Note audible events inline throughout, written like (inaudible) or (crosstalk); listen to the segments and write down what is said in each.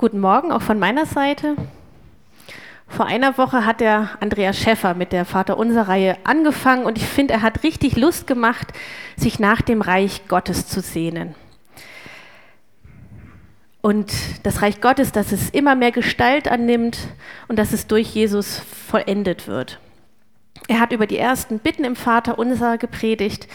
Guten Morgen auch von meiner Seite. Vor einer Woche hat der Andreas Schäffer mit der Vaterunser-Reihe angefangen und ich finde, er hat richtig Lust gemacht, sich nach dem Reich Gottes zu sehnen. Und das Reich Gottes, dass es immer mehr Gestalt annimmt und dass es durch Jesus vollendet wird. Er hat über die ersten Bitten im Vaterunser gepredigt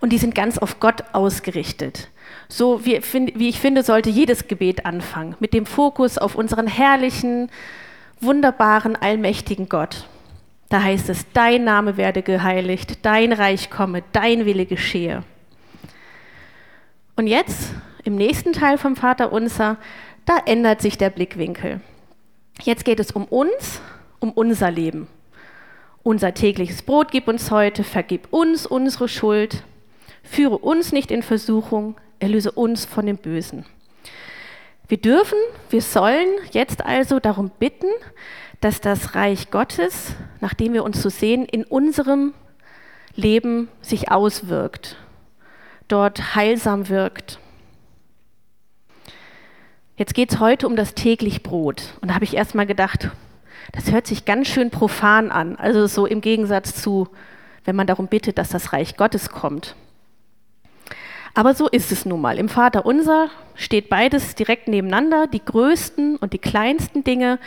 und die sind ganz auf Gott ausgerichtet. So wie, wie ich finde, sollte jedes Gebet anfangen, mit dem Fokus auf unseren herrlichen, wunderbaren, allmächtigen Gott. Da heißt es, dein Name werde geheiligt, dein Reich komme, dein Wille geschehe. Und jetzt, im nächsten Teil vom Vater Unser, da ändert sich der Blickwinkel. Jetzt geht es um uns, um unser Leben. Unser tägliches Brot gib uns heute, vergib uns unsere Schuld, führe uns nicht in Versuchung, erlöse uns von dem Bösen. Wir dürfen, wir sollen jetzt also darum bitten, dass das Reich Gottes, nachdem wir uns so sehen, in unserem Leben sich auswirkt, dort heilsam wirkt. Jetzt geht es heute um das täglich Brot. Und da habe ich erst mal gedacht, das hört sich ganz schön profan an. Also so im Gegensatz zu, wenn man darum bittet, dass das Reich Gottes kommt. Aber so ist es nun mal. Im Vater unser steht beides direkt nebeneinander, die größten und die kleinsten Dinge.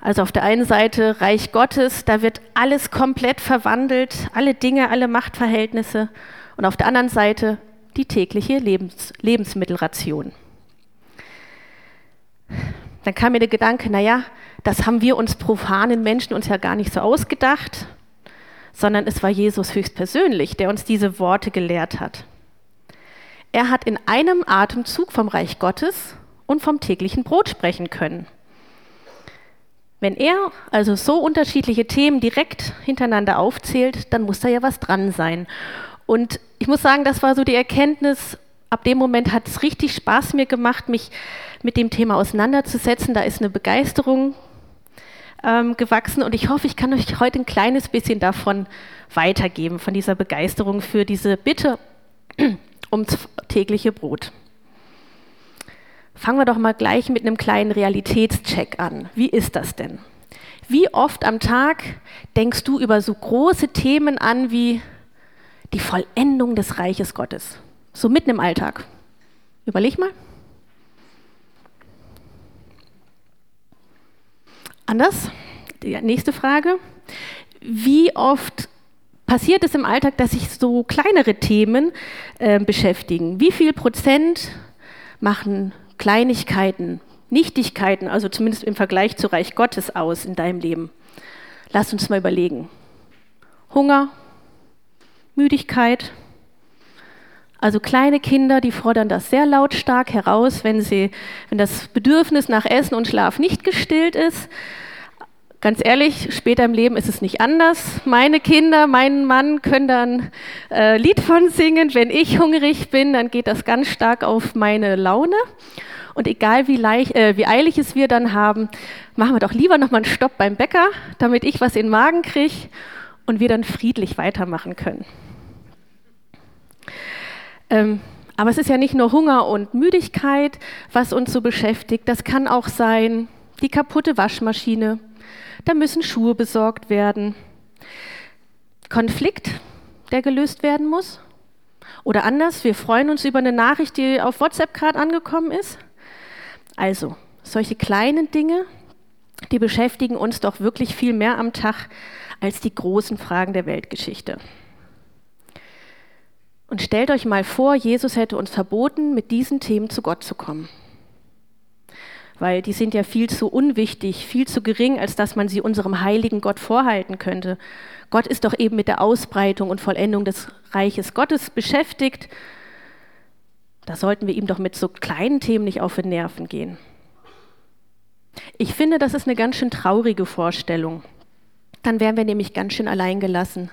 Also auf der einen Seite Reich Gottes, da wird alles komplett verwandelt, alle Dinge, alle Machtverhältnisse. Und auf der anderen Seite die tägliche Lebens Lebensmittelration. Dann kam mir der Gedanke, naja, das haben wir uns profanen Menschen uns ja gar nicht so ausgedacht, sondern es war Jesus höchstpersönlich, der uns diese Worte gelehrt hat. Er hat in einem Atemzug vom Reich Gottes und vom täglichen Brot sprechen können. Wenn er also so unterschiedliche Themen direkt hintereinander aufzählt, dann muss da ja was dran sein. Und ich muss sagen, das war so die Erkenntnis, ab dem Moment hat es richtig Spaß mir gemacht, mich mit dem Thema auseinanderzusetzen. Da ist eine Begeisterung ähm, gewachsen und ich hoffe, ich kann euch heute ein kleines bisschen davon weitergeben, von dieser Begeisterung für diese Bitte ums tägliche Brot. Fangen wir doch mal gleich mit einem kleinen Realitätscheck an. Wie ist das denn? Wie oft am Tag denkst du über so große Themen an wie die Vollendung des Reiches Gottes? So mitten im Alltag. Überleg mal. Anders. Die nächste Frage. Wie oft passiert es im Alltag, dass sich so kleinere Themen äh, beschäftigen. Wie viel Prozent machen Kleinigkeiten, Nichtigkeiten, also zumindest im Vergleich zu Reich Gottes aus in deinem Leben? Lass uns mal überlegen. Hunger, Müdigkeit. Also kleine Kinder, die fordern das sehr lautstark heraus, wenn, sie, wenn das Bedürfnis nach Essen und Schlaf nicht gestillt ist. Ganz ehrlich, später im Leben ist es nicht anders. Meine Kinder, mein Mann können dann äh, Lied von singen. Wenn ich hungrig bin, dann geht das ganz stark auf meine Laune. Und egal wie, leicht, äh, wie eilig es wir dann haben, machen wir doch lieber nochmal einen Stopp beim Bäcker, damit ich was in den Magen kriege und wir dann friedlich weitermachen können. Ähm, aber es ist ja nicht nur Hunger und Müdigkeit, was uns so beschäftigt. Das kann auch sein die kaputte Waschmaschine, da müssen Schuhe besorgt werden. Konflikt, der gelöst werden muss. Oder anders, wir freuen uns über eine Nachricht, die auf WhatsApp gerade angekommen ist. Also, solche kleinen Dinge, die beschäftigen uns doch wirklich viel mehr am Tag als die großen Fragen der Weltgeschichte. Und stellt euch mal vor, Jesus hätte uns verboten, mit diesen Themen zu Gott zu kommen weil die sind ja viel zu unwichtig, viel zu gering, als dass man sie unserem heiligen Gott vorhalten könnte. Gott ist doch eben mit der Ausbreitung und Vollendung des Reiches Gottes beschäftigt. Da sollten wir ihm doch mit so kleinen Themen nicht auf den Nerven gehen. Ich finde, das ist eine ganz schön traurige Vorstellung. Dann wären wir nämlich ganz schön allein gelassen.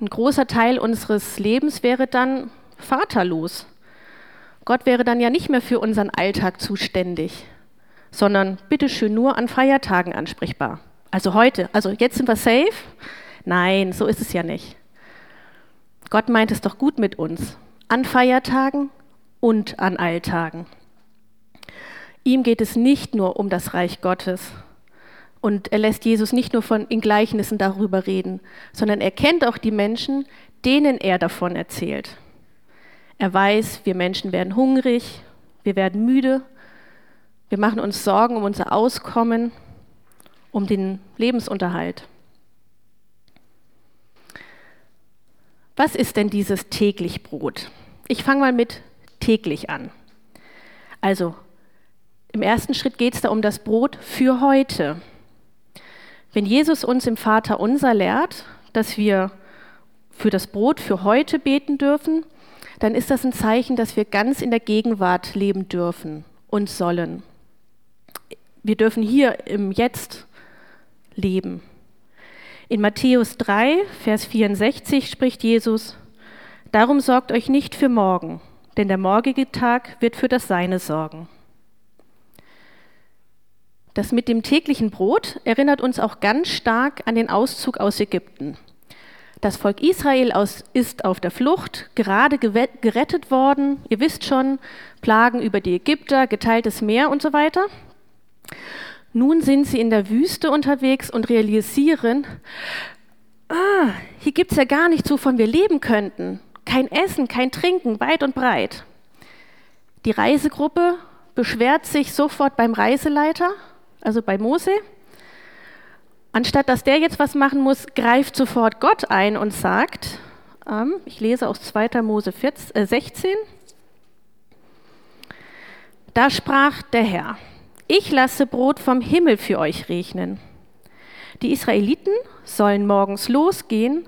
Ein großer Teil unseres Lebens wäre dann vaterlos. Gott wäre dann ja nicht mehr für unseren Alltag zuständig, sondern bitteschön nur an Feiertagen ansprechbar. Also heute, also jetzt sind wir safe? Nein, so ist es ja nicht. Gott meint es doch gut mit uns, an Feiertagen und an Alltagen. Ihm geht es nicht nur um das Reich Gottes. Und er lässt Jesus nicht nur von, in Gleichnissen darüber reden, sondern er kennt auch die Menschen, denen er davon erzählt. Er weiß, wir Menschen werden hungrig, wir werden müde, wir machen uns Sorgen um unser Auskommen, um den Lebensunterhalt. Was ist denn dieses täglich Brot? Ich fange mal mit täglich an. Also im ersten Schritt geht es da um das Brot für heute. Wenn Jesus uns im Vater unser lehrt, dass wir für das Brot für heute beten dürfen, dann ist das ein Zeichen, dass wir ganz in der Gegenwart leben dürfen und sollen. Wir dürfen hier im Jetzt leben. In Matthäus 3, Vers 64 spricht Jesus, Darum sorgt euch nicht für morgen, denn der morgige Tag wird für das Seine sorgen. Das mit dem täglichen Brot erinnert uns auch ganz stark an den Auszug aus Ägypten. Das Volk Israel aus, ist auf der Flucht, gerade gerettet worden. Ihr wisst schon, Plagen über die Ägypter, geteiltes Meer und so weiter. Nun sind sie in der Wüste unterwegs und realisieren, ah, hier gibt es ja gar nichts, wovon wir leben könnten. Kein Essen, kein Trinken, weit und breit. Die Reisegruppe beschwert sich sofort beim Reiseleiter also bei Mose. Anstatt dass der jetzt was machen muss, greift sofort Gott ein und sagt, ähm, ich lese aus 2. Mose 14, äh 16, da sprach der Herr, ich lasse Brot vom Himmel für euch regnen. Die Israeliten sollen morgens losgehen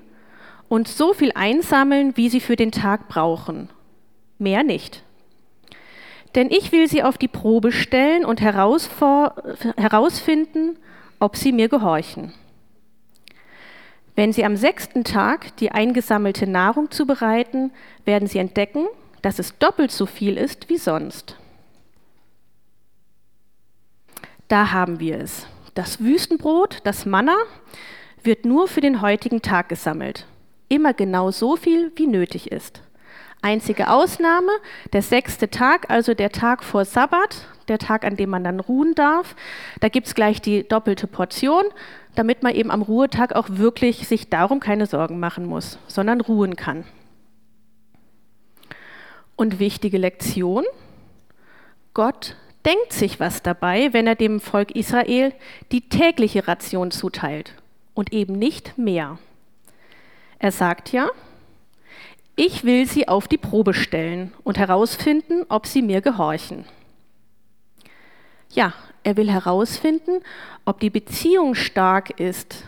und so viel einsammeln, wie sie für den Tag brauchen. Mehr nicht. Denn ich will sie auf die Probe stellen und herausfinden, ob sie mir gehorchen. Wenn sie am sechsten Tag die eingesammelte Nahrung zubereiten, werden sie entdecken, dass es doppelt so viel ist wie sonst. Da haben wir es. Das Wüstenbrot, das Manna, wird nur für den heutigen Tag gesammelt. Immer genau so viel, wie nötig ist. Einzige Ausnahme, der sechste Tag, also der Tag vor Sabbat, der Tag, an dem man dann ruhen darf. Da gibt es gleich die doppelte Portion, damit man eben am Ruhetag auch wirklich sich darum keine Sorgen machen muss, sondern ruhen kann. Und wichtige Lektion, Gott denkt sich was dabei, wenn er dem Volk Israel die tägliche Ration zuteilt und eben nicht mehr. Er sagt ja, ich will sie auf die Probe stellen und herausfinden, ob sie mir gehorchen. Ja, er will herausfinden, ob die Beziehung stark ist,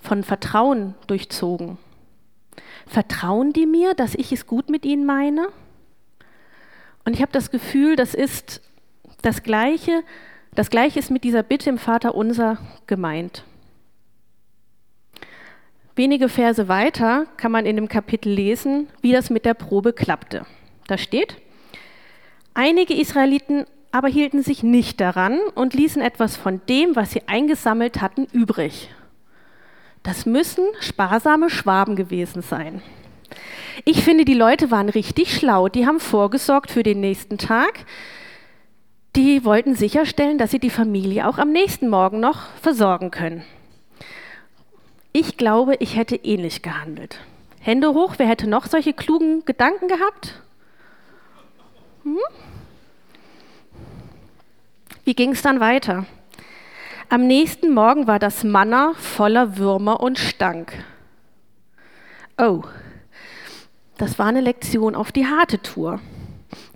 von Vertrauen durchzogen. Vertrauen die mir, dass ich es gut mit ihnen meine? Und ich habe das Gefühl, das ist das Gleiche, das Gleiche ist mit dieser Bitte im Vater unser gemeint. Wenige Verse weiter kann man in dem Kapitel lesen, wie das mit der Probe klappte. Da steht, einige Israeliten aber hielten sich nicht daran und ließen etwas von dem, was sie eingesammelt hatten, übrig. Das müssen sparsame Schwaben gewesen sein. Ich finde, die Leute waren richtig schlau. Die haben vorgesorgt für den nächsten Tag. Die wollten sicherstellen, dass sie die Familie auch am nächsten Morgen noch versorgen können. Ich glaube, ich hätte ähnlich gehandelt. Hände hoch, wer hätte noch solche klugen Gedanken gehabt? Hm? Wie ging es dann weiter? Am nächsten Morgen war das Manna voller Würmer und stank. Oh, das war eine Lektion auf die harte Tour.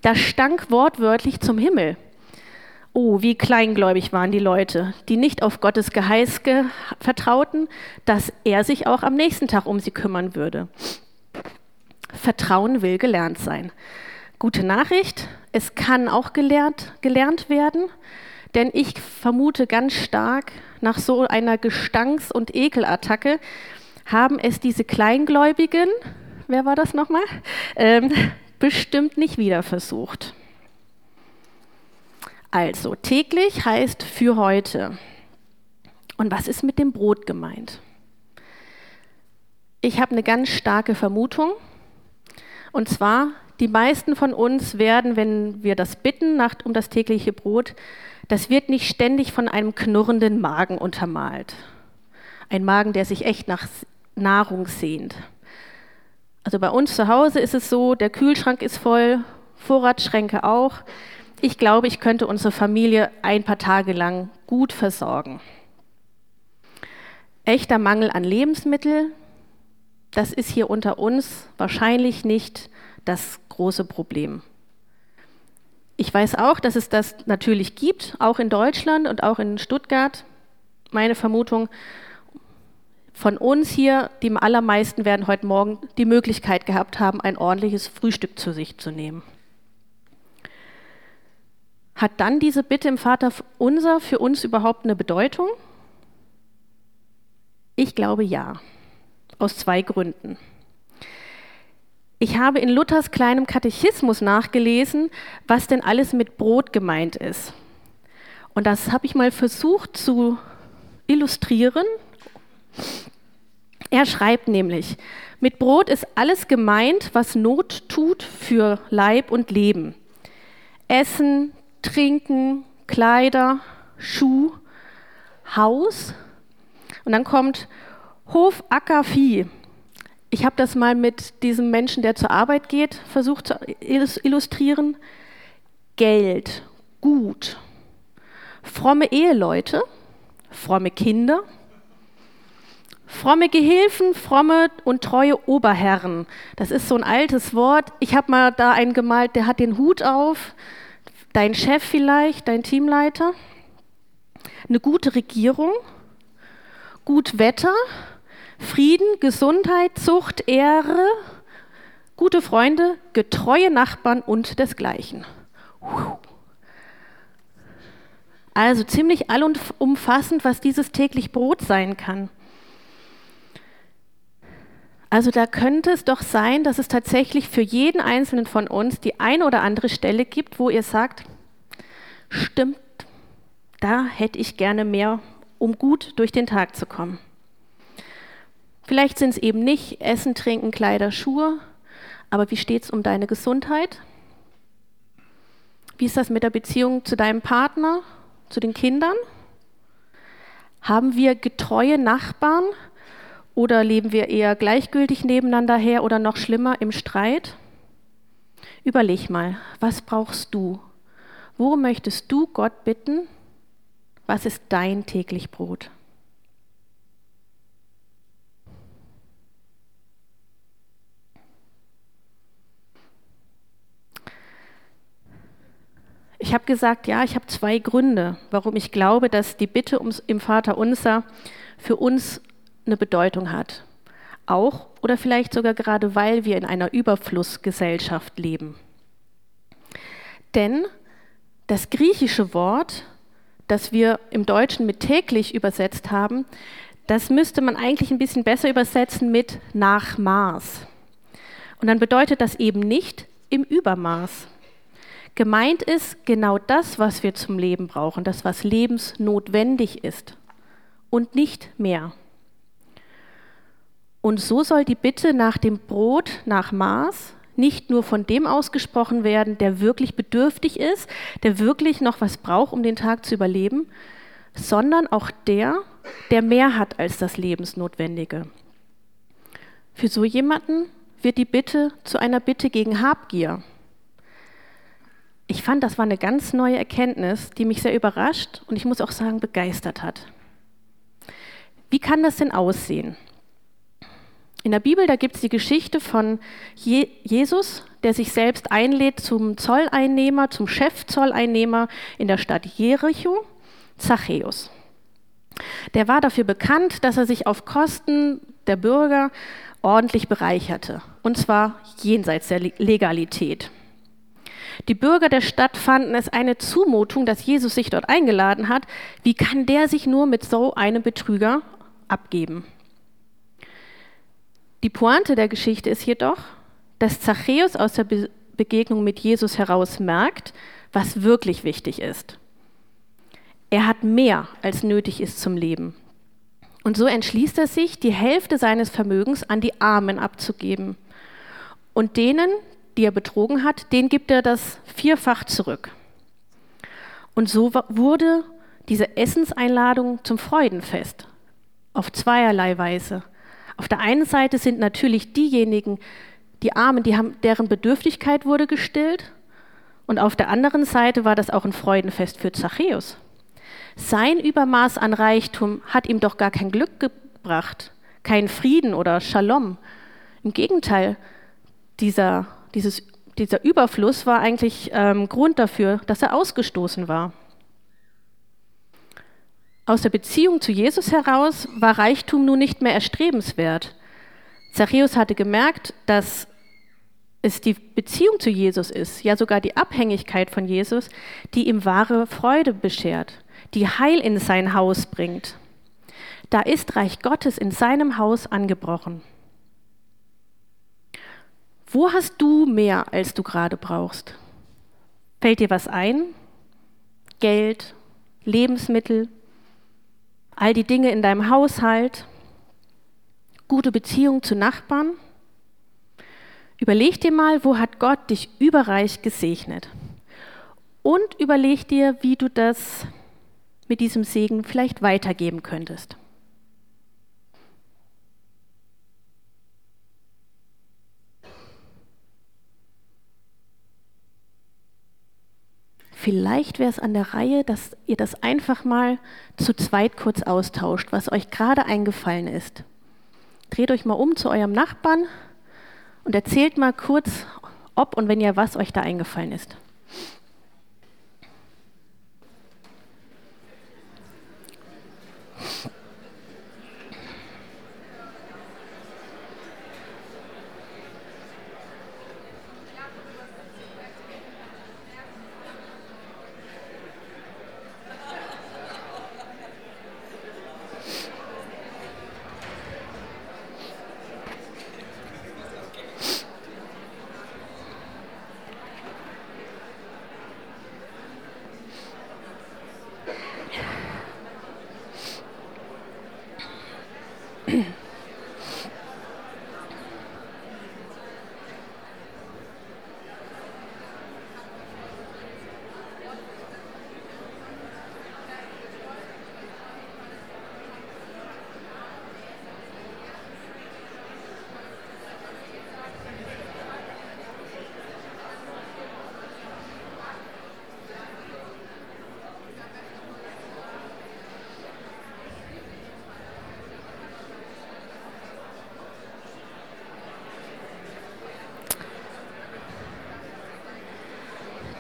Das stank wortwörtlich zum Himmel. Oh, wie kleingläubig waren die Leute, die nicht auf Gottes Geheiß vertrauten, dass er sich auch am nächsten Tag um sie kümmern würde. Vertrauen will gelernt sein. Gute Nachricht, es kann auch gelernt, gelernt werden, denn ich vermute ganz stark, nach so einer Gestanks- und Ekelattacke haben es diese Kleingläubigen, wer war das nochmal, ähm, bestimmt nicht wieder versucht. Also täglich heißt für heute. Und was ist mit dem Brot gemeint? Ich habe eine ganz starke Vermutung. Und zwar die meisten von uns werden, wenn wir das bitten nach, um das tägliche Brot, das wird nicht ständig von einem knurrenden Magen untermalt. Ein Magen, der sich echt nach Nahrung sehnt. Also bei uns zu Hause ist es so, der Kühlschrank ist voll, Vorratsschränke auch. Ich glaube, ich könnte unsere Familie ein paar Tage lang gut versorgen. Echter Mangel an Lebensmitteln, das ist hier unter uns wahrscheinlich nicht das große Problem. Ich weiß auch, dass es das natürlich gibt, auch in Deutschland und auch in Stuttgart. Meine Vermutung, von uns hier, die allermeisten werden heute Morgen die Möglichkeit gehabt haben, ein ordentliches Frühstück zu sich zu nehmen. Hat dann diese Bitte im Vater unser für uns überhaupt eine Bedeutung? Ich glaube ja, aus zwei Gründen. Ich habe in Luthers kleinem Katechismus nachgelesen, was denn alles mit Brot gemeint ist. Und das habe ich mal versucht zu illustrieren. Er schreibt nämlich, mit Brot ist alles gemeint, was Not tut für Leib und Leben. Essen, Trinken, Kleider, Schuh, Haus. Und dann kommt Hof, Acker, Vieh. Ich habe das mal mit diesem Menschen, der zur Arbeit geht, versucht zu illustrieren. Geld, Gut, fromme Eheleute, fromme Kinder, fromme Gehilfen, fromme und treue Oberherren. Das ist so ein altes Wort. Ich habe mal da einen gemalt, der hat den Hut auf. Dein Chef vielleicht, dein Teamleiter. Eine gute Regierung, gut Wetter, Frieden, Gesundheit, Zucht, Ehre, gute Freunde, getreue Nachbarn und desgleichen. Also ziemlich allumfassend, was dieses täglich Brot sein kann. Also da könnte es doch sein, dass es tatsächlich für jeden Einzelnen von uns die eine oder andere Stelle gibt, wo ihr sagt, stimmt, da hätte ich gerne mehr, um gut durch den Tag zu kommen. Vielleicht sind es eben nicht Essen, Trinken, Kleider, Schuhe, aber wie steht es um deine Gesundheit? Wie ist das mit der Beziehung zu deinem Partner, zu den Kindern? Haben wir getreue Nachbarn oder leben wir eher gleichgültig nebeneinander her oder noch schlimmer im Streit? Überleg mal, was brauchst du? Worum möchtest du Gott bitten? Was ist dein täglich Brot? Ich habe gesagt, ja, ich habe zwei Gründe, warum ich glaube, dass die Bitte ums, im Vater unser für uns eine Bedeutung hat. Auch oder vielleicht sogar gerade, weil wir in einer Überflussgesellschaft leben. Denn das griechische Wort, das wir im Deutschen mit täglich übersetzt haben, das müsste man eigentlich ein bisschen besser übersetzen mit nach Maß. Und dann bedeutet das eben nicht im Übermaß. Gemeint ist genau das, was wir zum Leben brauchen, das, was lebensnotwendig ist und nicht mehr. Und so soll die Bitte nach dem Brot nach Maß nicht nur von dem ausgesprochen werden, der wirklich bedürftig ist, der wirklich noch was braucht, um den Tag zu überleben, sondern auch der, der mehr hat als das Lebensnotwendige. Für so jemanden wird die Bitte zu einer Bitte gegen Habgier ich fand, das war eine ganz neue Erkenntnis, die mich sehr überrascht und ich muss auch sagen, begeistert hat. Wie kann das denn aussehen? In der Bibel, da gibt es die Geschichte von Je Jesus, der sich selbst einlädt zum Zolleinnehmer, zum Chefzolleinnehmer in der Stadt Jericho, Zachäus. Der war dafür bekannt, dass er sich auf Kosten der Bürger ordentlich bereicherte, und zwar jenseits der Legalität. Die Bürger der Stadt fanden es eine Zumutung, dass Jesus sich dort eingeladen hat. Wie kann der sich nur mit so einem Betrüger abgeben? Die Pointe der Geschichte ist jedoch, dass Zachäus aus der Be Begegnung mit Jesus heraus merkt, was wirklich wichtig ist. Er hat mehr, als nötig ist zum Leben. Und so entschließt er sich, die Hälfte seines Vermögens an die Armen abzugeben und denen, die er betrogen hat, den gibt er das vierfach zurück. Und so wurde diese Essenseinladung zum Freudenfest auf zweierlei Weise. Auf der einen Seite sind natürlich diejenigen, die Armen, die haben, deren Bedürftigkeit wurde gestillt. Und auf der anderen Seite war das auch ein Freudenfest für Zachäus. Sein Übermaß an Reichtum hat ihm doch gar kein Glück gebracht, kein Frieden oder Shalom. Im Gegenteil, dieser, dieses, dieser Überfluss war eigentlich ähm, Grund dafür, dass er ausgestoßen war. Aus der Beziehung zu Jesus heraus war Reichtum nun nicht mehr erstrebenswert. Zachäus hatte gemerkt, dass es die Beziehung zu Jesus ist, ja sogar die Abhängigkeit von Jesus, die ihm wahre Freude beschert, die Heil in sein Haus bringt. Da ist Reich Gottes in seinem Haus angebrochen. Wo hast du mehr, als du gerade brauchst? Fällt dir was ein? Geld, Lebensmittel, all die Dinge in deinem Haushalt, gute Beziehung zu Nachbarn? Überleg dir mal, wo hat Gott dich überreich gesegnet? Und überleg dir, wie du das mit diesem Segen vielleicht weitergeben könntest. Vielleicht wäre es an der Reihe, dass ihr das einfach mal zu zweit kurz austauscht, was euch gerade eingefallen ist. Dreht euch mal um zu eurem Nachbarn und erzählt mal kurz, ob und wenn ja, was euch da eingefallen ist.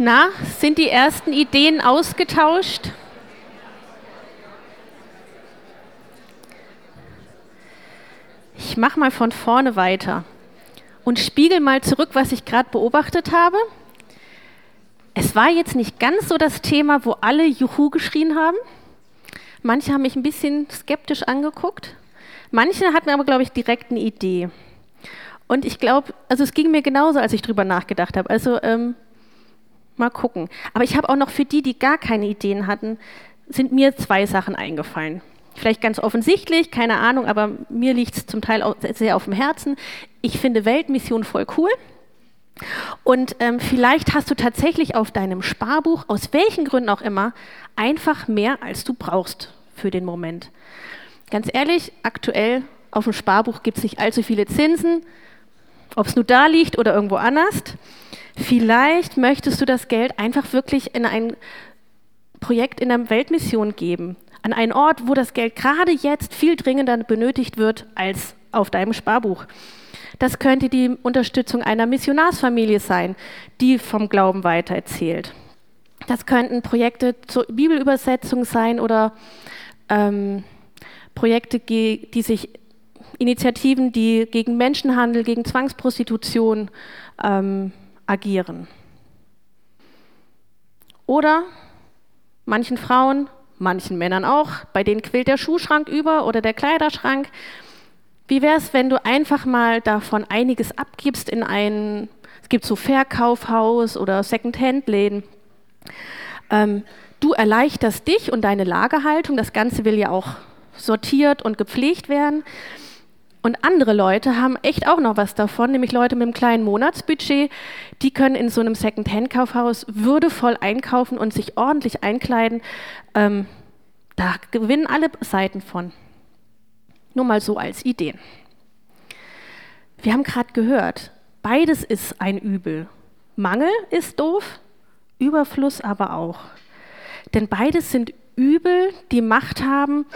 Na, sind die ersten Ideen ausgetauscht? Ich mache mal von vorne weiter und spiegel mal zurück, was ich gerade beobachtet habe. Es war jetzt nicht ganz so das Thema, wo alle Juhu geschrien haben. Manche haben mich ein bisschen skeptisch angeguckt. Manche hatten aber, glaube ich, direkt eine Idee. Und ich glaube, also es ging mir genauso, als ich drüber nachgedacht habe. Also ähm, Mal gucken. Aber ich habe auch noch für die, die gar keine Ideen hatten, sind mir zwei Sachen eingefallen. Vielleicht ganz offensichtlich, keine Ahnung, aber mir liegt es zum Teil sehr auf dem Herzen. Ich finde Weltmission voll cool. Und ähm, vielleicht hast du tatsächlich auf deinem Sparbuch, aus welchen Gründen auch immer, einfach mehr, als du brauchst für den Moment. Ganz ehrlich, aktuell auf dem Sparbuch gibt es nicht allzu viele Zinsen, ob es nur da liegt oder irgendwo anders. Vielleicht möchtest du das Geld einfach wirklich in ein Projekt in der Weltmission geben, an einen Ort, wo das Geld gerade jetzt viel dringender benötigt wird als auf deinem Sparbuch. Das könnte die Unterstützung einer Missionarsfamilie sein, die vom Glauben weitererzählt. Das könnten Projekte zur Bibelübersetzung sein oder ähm, Projekte, die sich Initiativen, die gegen Menschenhandel, gegen Zwangsprostitution ähm, agieren. Oder manchen Frauen, manchen Männern auch, bei denen quillt der Schuhschrank über oder der Kleiderschrank. Wie wäre es, wenn du einfach mal davon einiges abgibst in ein, es gibt so Verkaufhaus oder Second-Hand-Läden. Ähm, du erleichterst dich und deine Lagerhaltung, das Ganze will ja auch sortiert und gepflegt werden. Und andere Leute haben echt auch noch was davon, nämlich Leute mit einem kleinen Monatsbudget, die können in so einem Second-Hand-Kaufhaus würdevoll einkaufen und sich ordentlich einkleiden. Ähm, da gewinnen alle Seiten von. Nur mal so als Ideen. Wir haben gerade gehört, beides ist ein Übel. Mangel ist doof, Überfluss aber auch. Denn beides sind Übel, die Macht haben,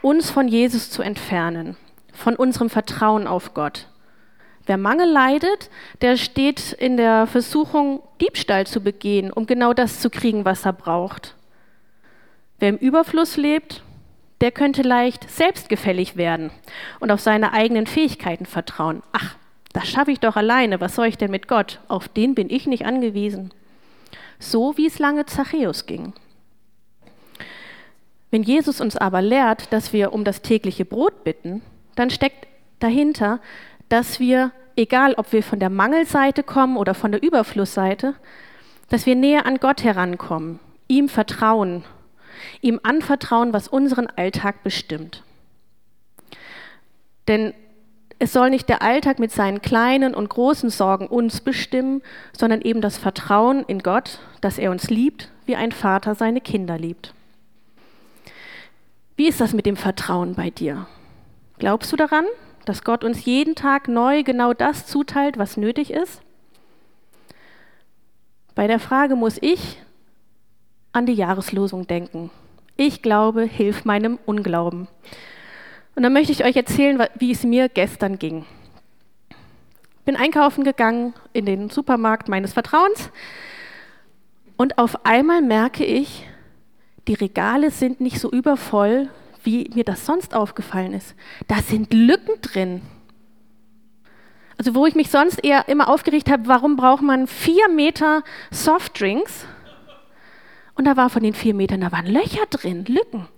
uns von Jesus zu entfernen, von unserem Vertrauen auf Gott. Wer Mangel leidet, der steht in der Versuchung, Diebstahl zu begehen, um genau das zu kriegen, was er braucht. Wer im Überfluss lebt, der könnte leicht selbstgefällig werden und auf seine eigenen Fähigkeiten vertrauen. Ach, das schaffe ich doch alleine, was soll ich denn mit Gott? Auf den bin ich nicht angewiesen. So wie es lange Zachäus ging. Wenn Jesus uns aber lehrt, dass wir um das tägliche Brot bitten, dann steckt dahinter, dass wir, egal ob wir von der Mangelseite kommen oder von der Überflussseite, dass wir näher an Gott herankommen, ihm vertrauen ihm anvertrauen, was unseren Alltag bestimmt. Denn es soll nicht der Alltag mit seinen kleinen und großen Sorgen uns bestimmen, sondern eben das Vertrauen in Gott, dass er uns liebt, wie ein Vater seine Kinder liebt. Wie ist das mit dem Vertrauen bei dir? Glaubst du daran, dass Gott uns jeden Tag neu genau das zuteilt, was nötig ist? Bei der Frage muss ich an die Jahreslosung denken. Ich glaube, hilf meinem Unglauben. Und dann möchte ich euch erzählen, wie es mir gestern ging. Bin einkaufen gegangen in den Supermarkt meines Vertrauens und auf einmal merke ich, die Regale sind nicht so übervoll, wie mir das sonst aufgefallen ist. Da sind Lücken drin. Also wo ich mich sonst eher immer aufgeregt habe, warum braucht man vier Meter Softdrinks? Und da war von den vier Metern, da waren Löcher drin, Lücken.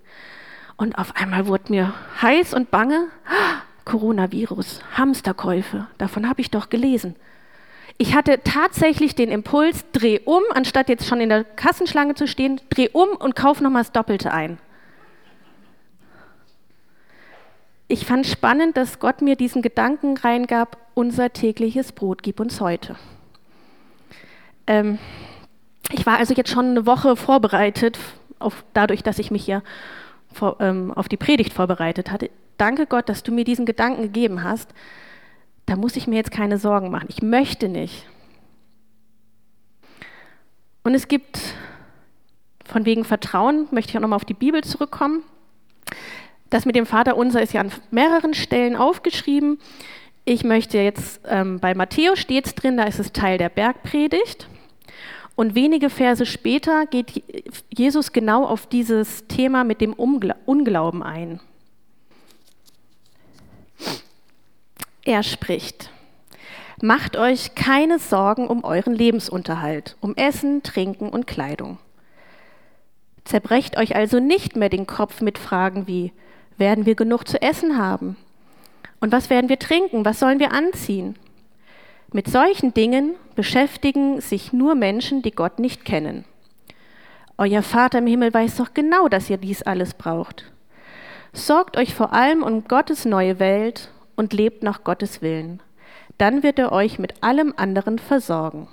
Und auf einmal wurde mir heiß und bange. Coronavirus, Hamsterkäufe, davon habe ich doch gelesen. Ich hatte tatsächlich den Impuls, dreh um, anstatt jetzt schon in der Kassenschlange zu stehen, dreh um und kauf nochmal das Doppelte ein. Ich fand spannend, dass Gott mir diesen Gedanken reingab, unser tägliches Brot gib uns heute. Ähm, ich war also jetzt schon eine Woche vorbereitet, auf, dadurch, dass ich mich hier vor, ähm, auf die Predigt vorbereitet hatte. Danke Gott, dass du mir diesen Gedanken gegeben hast. Da muss ich mir jetzt keine Sorgen machen. Ich möchte nicht. Und es gibt, von wegen Vertrauen, möchte ich auch nochmal auf die Bibel zurückkommen. Das mit dem Vater unser ist ja an mehreren Stellen aufgeschrieben. Ich möchte jetzt, ähm, bei Matthäus steht drin, da ist es Teil der Bergpredigt. Und wenige Verse später geht Jesus genau auf dieses Thema mit dem Unglauben ein. Er spricht, Macht euch keine Sorgen um euren Lebensunterhalt, um Essen, Trinken und Kleidung. Zerbrecht euch also nicht mehr den Kopf mit Fragen wie, werden wir genug zu essen haben? Und was werden wir trinken? Was sollen wir anziehen? Mit solchen Dingen beschäftigen sich nur Menschen, die Gott nicht kennen. Euer Vater im Himmel weiß doch genau, dass ihr dies alles braucht. Sorgt euch vor allem um Gottes neue Welt und lebt nach Gottes Willen. Dann wird er euch mit allem anderen versorgen.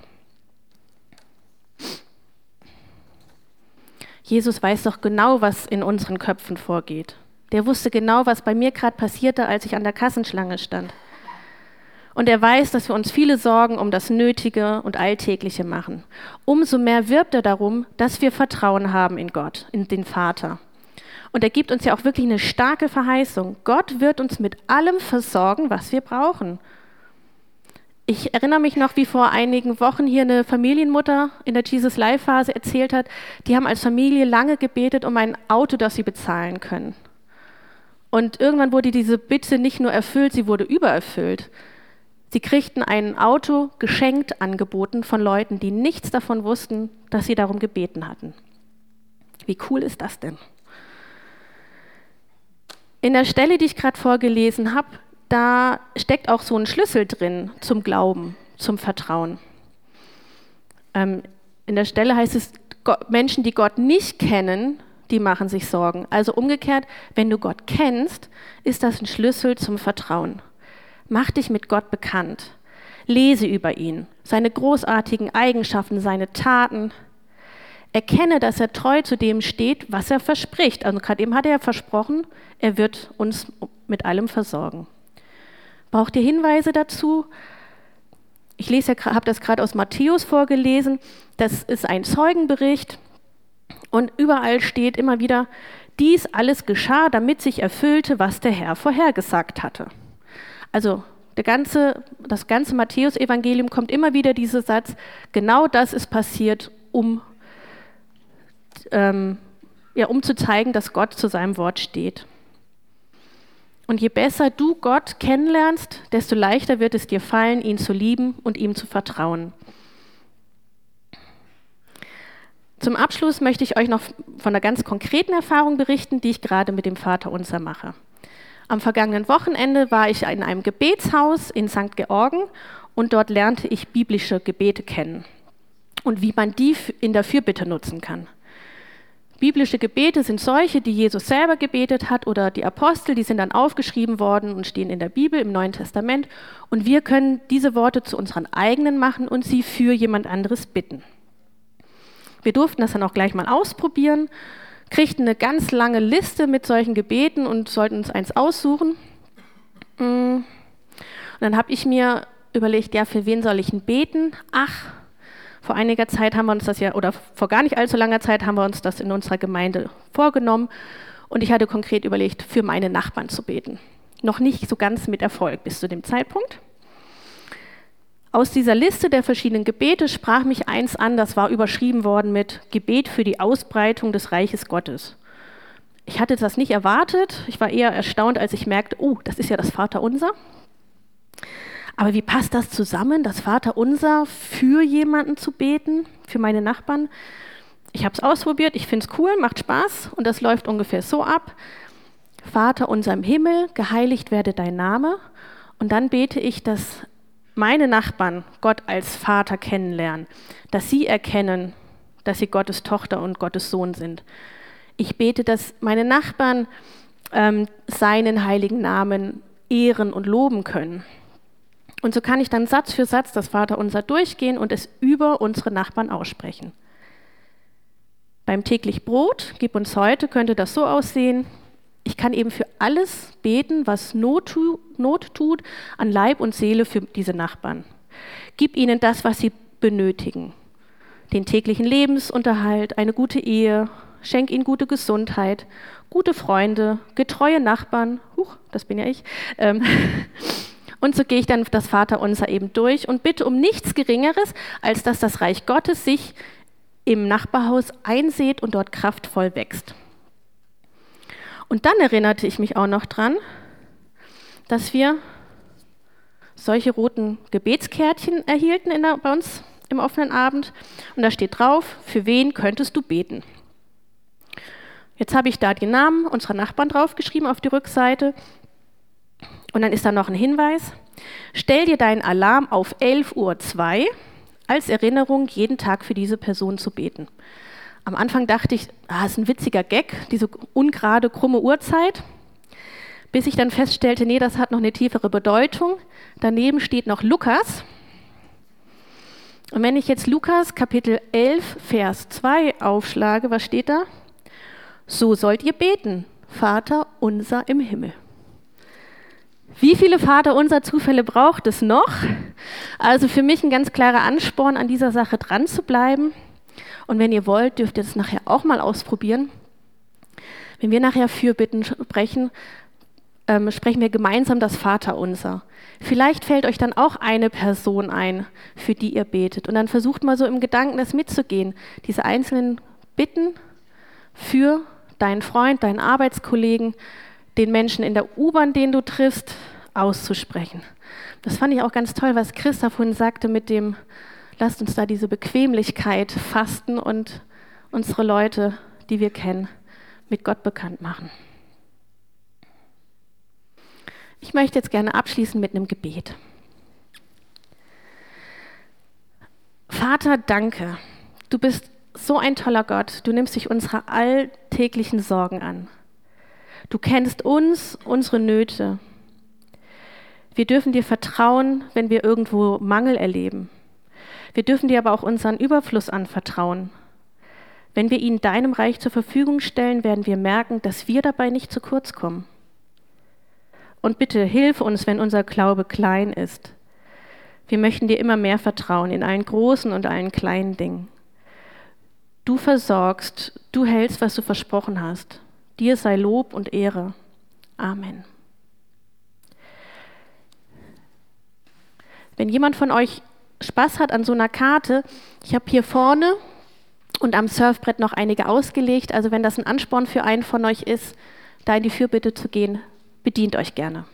Jesus weiß doch genau, was in unseren Köpfen vorgeht. Der wusste genau, was bei mir gerade passierte, als ich an der Kassenschlange stand. Und er weiß, dass wir uns viele Sorgen um das Nötige und Alltägliche machen. Umso mehr wirbt er darum, dass wir Vertrauen haben in Gott, in den Vater. Und er gibt uns ja auch wirklich eine starke Verheißung. Gott wird uns mit allem versorgen, was wir brauchen. Ich erinnere mich noch, wie vor einigen Wochen hier eine Familienmutter in der Jesus Life Phase erzählt hat, die haben als Familie lange gebetet um ein Auto, das sie bezahlen können. Und irgendwann wurde diese Bitte nicht nur erfüllt, sie wurde übererfüllt. Sie kriegten ein Auto geschenkt angeboten von Leuten, die nichts davon wussten, dass sie darum gebeten hatten. Wie cool ist das denn? In der Stelle, die ich gerade vorgelesen habe, da steckt auch so ein Schlüssel drin zum Glauben, zum Vertrauen. Ähm, in der Stelle heißt es, Menschen, die Gott nicht kennen, die machen sich Sorgen. Also umgekehrt, wenn du Gott kennst, ist das ein Schlüssel zum Vertrauen. Mach dich mit Gott bekannt. Lese über ihn, seine großartigen Eigenschaften, seine Taten. Erkenne, dass er treu zu dem steht, was er verspricht. Also gerade eben hat er versprochen, er wird uns mit allem versorgen. Braucht ihr Hinweise dazu? Ich habe das gerade aus Matthäus vorgelesen. Das ist ein Zeugenbericht und überall steht immer wieder, dies alles geschah, damit sich erfüllte, was der Herr vorhergesagt hatte. Also ganze, das ganze Matthäusevangelium kommt immer wieder dieser Satz, genau das ist passiert, um, ähm, ja, um zu zeigen, dass Gott zu seinem Wort steht. Und je besser du Gott kennenlernst, desto leichter wird es dir fallen, ihn zu lieben und ihm zu vertrauen. Zum Abschluss möchte ich euch noch von einer ganz konkreten Erfahrung berichten, die ich gerade mit dem Vater Unser mache. Am vergangenen Wochenende war ich in einem Gebetshaus in St. Georgen und dort lernte ich biblische Gebete kennen und wie man die in der Fürbitte nutzen kann. Biblische Gebete sind solche, die Jesus selber gebetet hat oder die Apostel, die sind dann aufgeschrieben worden und stehen in der Bibel im Neuen Testament. Und wir können diese Worte zu unseren eigenen machen und sie für jemand anderes bitten. Wir durften das dann auch gleich mal ausprobieren, kriegten eine ganz lange Liste mit solchen Gebeten und sollten uns eins aussuchen. Mm. Und dann habe ich mir überlegt, ja, für wen soll ich denn beten? Ach, vor einiger Zeit haben wir uns das ja, oder vor gar nicht allzu langer Zeit haben wir uns das in unserer Gemeinde vorgenommen. Und ich hatte konkret überlegt, für meine Nachbarn zu beten. Noch nicht so ganz mit Erfolg bis zu dem Zeitpunkt. Aus dieser Liste der verschiedenen Gebete sprach mich eins an, das war überschrieben worden mit Gebet für die Ausbreitung des Reiches Gottes. Ich hatte das nicht erwartet. Ich war eher erstaunt, als ich merkte, oh, das ist ja das Vaterunser. Aber wie passt das zusammen, das Vaterunser für jemanden zu beten, für meine Nachbarn? Ich habe es ausprobiert, ich finde es cool, macht Spaß und das läuft ungefähr so ab. Vater unser im Himmel, geheiligt werde dein Name. Und dann bete ich, dass meine Nachbarn Gott als Vater kennenlernen, dass sie erkennen, dass sie Gottes Tochter und Gottes Sohn sind. Ich bete, dass meine Nachbarn ähm, seinen heiligen Namen ehren und loben können. Und so kann ich dann Satz für Satz das Vaterunser durchgehen und es über unsere Nachbarn aussprechen. Beim täglich Brot, gib uns heute, könnte das so aussehen, ich kann eben für alles beten, was Not, Not tut an Leib und Seele für diese Nachbarn. Gib ihnen das, was sie benötigen. Den täglichen Lebensunterhalt, eine gute Ehe, schenk ihnen gute Gesundheit, gute Freunde, getreue Nachbarn, huch, das bin ja ich. Ähm, (laughs) und so gehe ich dann das Vaterunser eben durch und bitte um nichts Geringeres, als dass das Reich Gottes sich im Nachbarhaus einsät und dort kraftvoll wächst. Und dann erinnerte ich mich auch noch dran, dass wir solche roten Gebetskärtchen erhielten der, bei uns im offenen Abend. Und da steht drauf, für wen könntest du beten? Jetzt habe ich da die Namen unserer Nachbarn draufgeschrieben auf die Rückseite. Und dann ist da noch ein Hinweis. Stell dir deinen Alarm auf 11.02 Uhr als Erinnerung, jeden Tag für diese Person zu beten. Am Anfang dachte ich, ah, ist ein witziger Gag, diese ungerade, krumme Uhrzeit. Bis ich dann feststellte, nee, das hat noch eine tiefere Bedeutung. Daneben steht noch Lukas. Und wenn ich jetzt Lukas Kapitel 11, Vers 2 aufschlage, was steht da? So sollt ihr beten, Vater unser im Himmel. Wie viele Vater unser Zufälle braucht es noch? Also für mich ein ganz klarer Ansporn, an dieser Sache dran zu bleiben. Und wenn ihr wollt, dürft ihr das nachher auch mal ausprobieren. Wenn wir nachher Fürbitten sprechen, ähm, sprechen wir gemeinsam das Vaterunser. Vielleicht fällt euch dann auch eine Person ein, für die ihr betet. Und dann versucht mal so im Gedanken das mitzugehen. Diese einzelnen Bitten für deinen Freund, deinen Arbeitskollegen, den Menschen in der U-Bahn, den du triffst, auszusprechen. Das fand ich auch ganz toll, was Christa vorhin sagte mit dem lasst uns da diese Bequemlichkeit fasten und unsere Leute, die wir kennen, mit Gott bekannt machen. Ich möchte jetzt gerne abschließen mit einem Gebet. Vater, danke. Du bist so ein toller Gott. Du nimmst dich unserer alltäglichen Sorgen an. Du kennst uns, unsere Nöte. Wir dürfen dir vertrauen, wenn wir irgendwo Mangel erleben. Wir dürfen dir aber auch unseren Überfluss anvertrauen. Wenn wir ihn deinem Reich zur Verfügung stellen, werden wir merken, dass wir dabei nicht zu kurz kommen. Und bitte hilf uns, wenn unser Glaube klein ist. Wir möchten dir immer mehr vertrauen in allen großen und allen kleinen Dingen. Du versorgst, du hältst, was du versprochen hast. Dir sei Lob und Ehre. Amen. Wenn jemand von euch Spaß hat an so einer Karte, ich habe hier vorne und am Surfbrett noch einige ausgelegt. Also wenn das ein Ansporn für einen von euch ist, da in die Fürbitte zu gehen, bedient euch gerne.